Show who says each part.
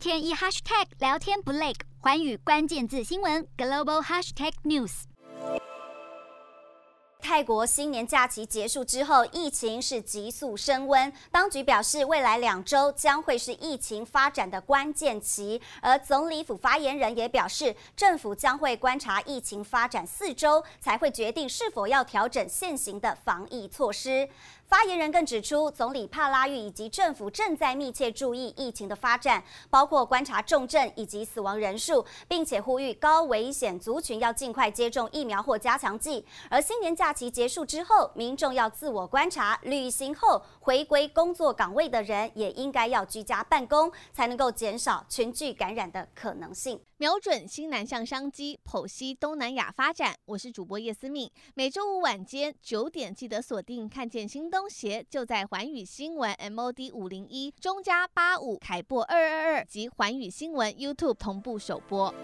Speaker 1: 天一 hashtag 聊天不累，寰宇关键字新闻 global hashtag news。
Speaker 2: 泰国新年假期结束之后，疫情是急速升温。当局表示，未来两周将会是疫情发展的关键期。而总理府发言人也表示，政府将会观察疫情发展四周，才会决定是否要调整现行的防疫措施。发言人更指出，总理帕拉育以及政府正在密切注意疫情的发展，包括观察重症以及死亡人数，并且呼吁高危险族群要尽快接种疫苗或加强剂。而新年假期结束之后，民众要自我观察，旅行后回归工作岗位的人也应该要居家办公，才能够减少群聚感染的可能性。
Speaker 3: 瞄准新南向商机，剖析东南亚发展。我是主播叶思敏，每周五晚间九点记得锁定，看见新东协就在环宇新闻 MOD 五零一中加八五凯播二二二及环宇新闻 YouTube 同步首播。